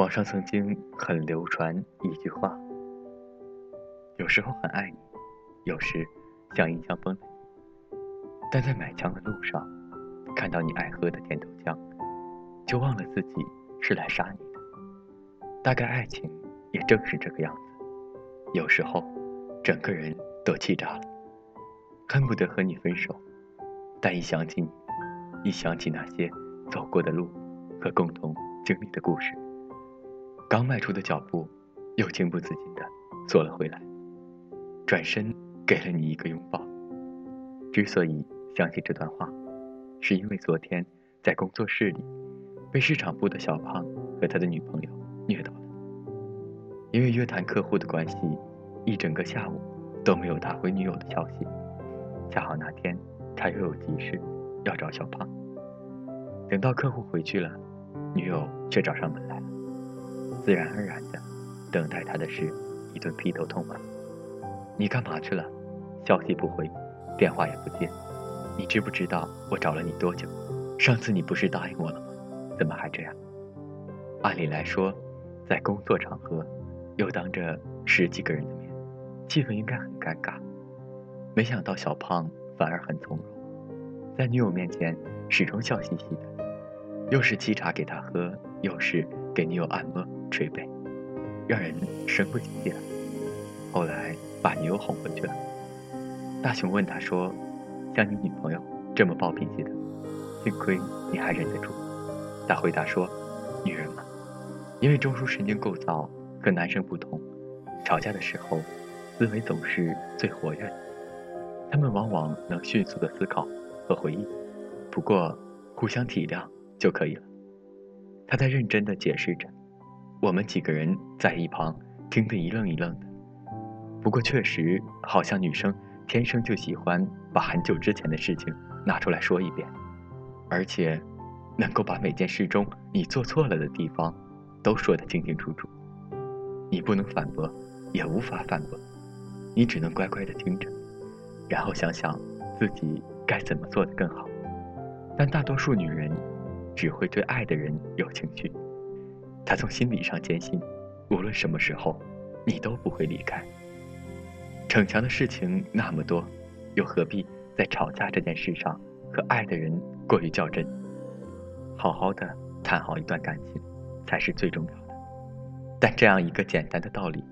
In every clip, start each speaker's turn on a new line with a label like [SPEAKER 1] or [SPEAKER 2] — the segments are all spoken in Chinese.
[SPEAKER 1] 网上曾经很流传一句话：有时候很爱你，有时像一枪崩了。但在买枪的路上，看到你爱喝的甜豆浆，就忘了自己是来杀你的。大概爱情也正是这个样子，有时候整个人都气炸了，恨不得和你分手。但一想起你，一想起那些走过的路和共同经历的故事。刚迈出的脚步，又情不自禁地缩了回来，转身给了你一个拥抱。之所以想起这段话，是因为昨天在工作室里，被市场部的小胖和他的女朋友虐到了。因为约谈客户的关系，一整个下午都没有他回女友的消息。恰好那天他又有急事要找小胖。等到客户回去了，女友却找上门来。自然而然的，等待他的是一顿劈头痛骂。你干嘛去了？消息不回，电话也不接。你知不知道我找了你多久？上次你不是答应我了吗？怎么还这样？按理来说，在工作场合，又当着十几个人的面，气氛应该很尴尬。没想到小胖反而很从容，在女友面前始终笑嘻嘻的，又是沏茶给她喝，又是给女友按摩。捶背，让人神不及气来。后来把女友哄回去了。大雄问他说：“像你女朋友这么暴脾气的，幸亏你还忍得住。”他回答说：“女人嘛，因为中枢神经构造和男生不同，吵架的时候思维总是最活跃的，他们往往能迅速的思考和回忆。不过互相体谅就可以了。”他在认真的解释着。我们几个人在一旁听得一愣一愣的。不过确实，好像女生天生就喜欢把很久之前的事情拿出来说一遍，而且能够把每件事中你做错了的地方都说得清清楚楚。你不能反驳，也无法反驳，你只能乖乖的听着，然后想想自己该怎么做得更好。但大多数女人只会对爱的人有情绪。他从心理上坚信，无论什么时候，你都不会离开。逞强的事情那么多，又何必在吵架这件事上和爱的人过于较真？好好的谈好一段感情，才是最重要的。但这样一个简单的道理，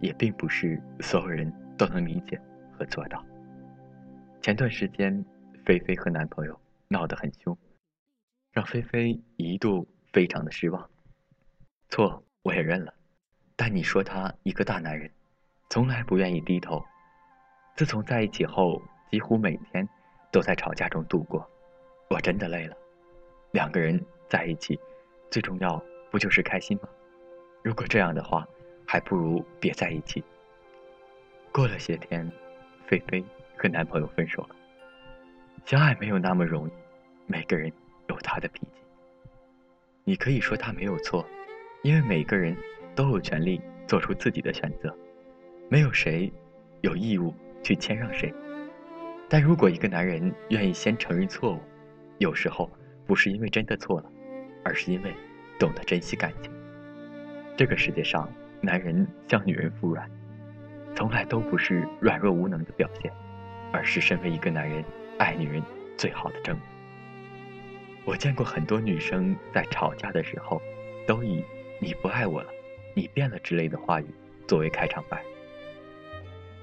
[SPEAKER 1] 也并不是所有人都能理解和做到。前段时间，菲菲和男朋友闹得很凶，让菲菲一度非常的失望。错，我也认了。但你说他一个大男人，从来不愿意低头。自从在一起后，几乎每天都在吵架中度过。我真的累了。两个人在一起，最重要不就是开心吗？如果这样的话，还不如别在一起。过了些天，菲菲和男朋友分手了。相爱没有那么容易，每个人有他的脾气。你可以说他没有错。因为每个人都有权利做出自己的选择，没有谁有义务去谦让谁。但如果一个男人愿意先承认错误，有时候不是因为真的错了，而是因为懂得珍惜感情。这个世界上，男人向女人服软，从来都不是软弱无能的表现，而是身为一个男人爱女人最好的证明。我见过很多女生在吵架的时候，都以。你不爱我了，你变了之类的话语作为开场白，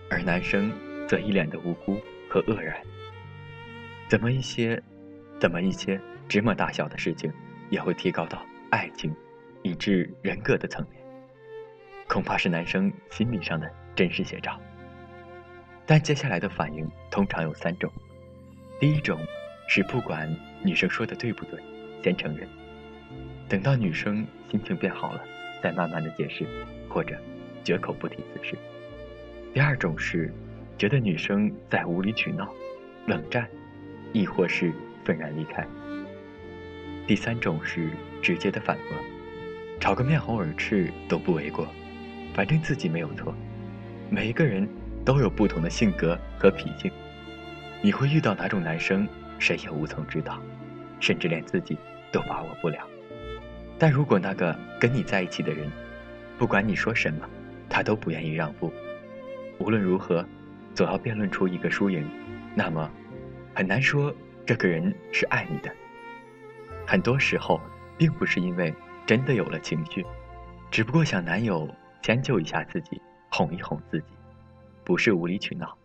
[SPEAKER 1] 而男生则一脸的无辜和愕然。怎么一些，怎么一些芝麻大小的事情也会提高到爱情，以致人格的层面？恐怕是男生心理上的真实写照。但接下来的反应通常有三种：第一种是不管女生说的对不对，先承认。等到女生心情变好了，再慢慢的解释，或者绝口不提此事。第二种是觉得女生在无理取闹、冷战，亦或是愤然离开。第三种是直接的反驳，吵个面红耳赤都不为过，反正自己没有错。每一个人都有不同的性格和脾性，你会遇到哪种男生，谁也无从知道，甚至连自己都把握不了。
[SPEAKER 2] 但如果那个跟你在一起的人，不管你说什么，他都不愿意让步，无论如何，总要辩论出一个输赢，那么，很难说这个人是爱你的。很多时候，并不是因为真的有了情绪，只不过想男友迁就一下自己，哄一哄自己，不是无理取闹，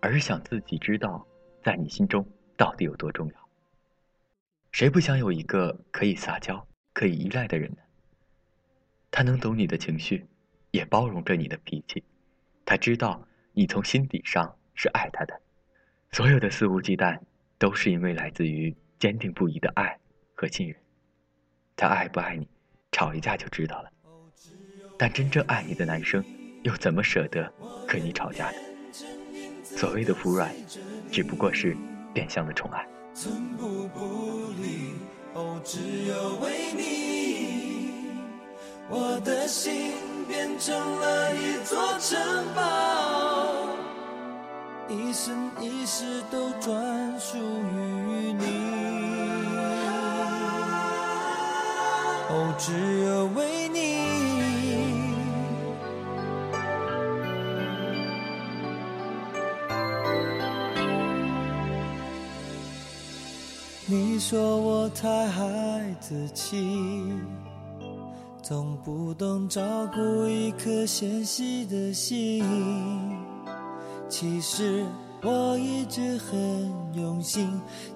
[SPEAKER 2] 而是想自己知道，在你心中到底有多重要。谁不想有一个可以撒娇、可以依赖的人呢？他能懂你的情绪，也包容着你的脾气，他知道你从心底上是爱他的，所有的肆无忌惮，都是因为来自于坚定不移的爱。和信任，他爱不爱你，吵一架就知道了。但真正爱你的男生，又怎么舍得跟你吵架呢？所谓的服软，只不过是变相的宠爱。哦，只有为你我的心变成了一座城堡，一生一世都专属于你。哦，只有为你。说我太孩子气，总不懂照顾一颗纤细的心。其实。我一直很用心，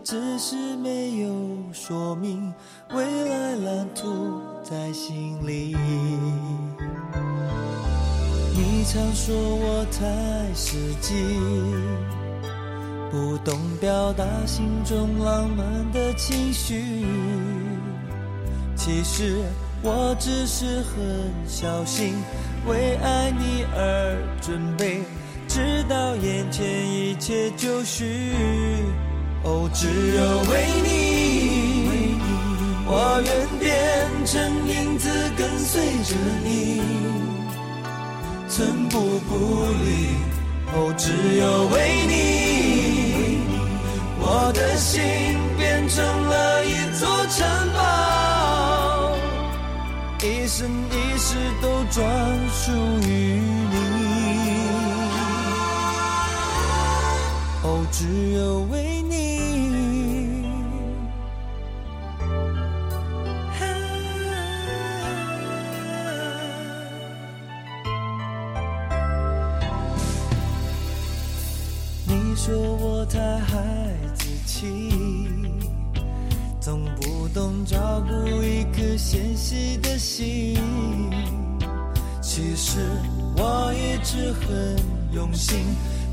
[SPEAKER 2] 只是没有说明未来蓝图在心里。你常说我太实际，不懂表达心中浪漫的情绪。其实我只是很小心，为爱你而准备。直到眼前一切就绪，哦，只有为你，我愿变成影子跟随着你，寸步不离。哦，只有为你，我的心变成了一座城堡，一生一世都专属于你。哦只有为。你子气，总不懂照顾一颗纤细的心。其实我一直很用心。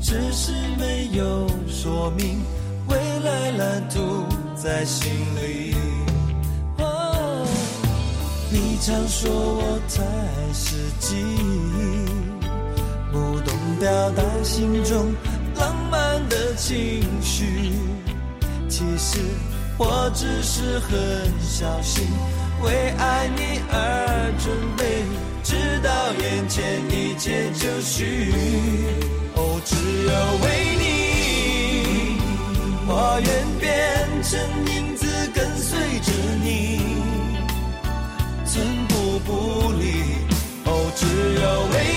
[SPEAKER 2] 只是没有说明未来蓝图在心里。你常说我太实际，不懂表达心中浪漫的情绪。其实我只是很小心，为爱你而准备，直到眼前一切就绪。哦，只有为你，我愿变成影子跟随着你，寸步不离。哦，只有为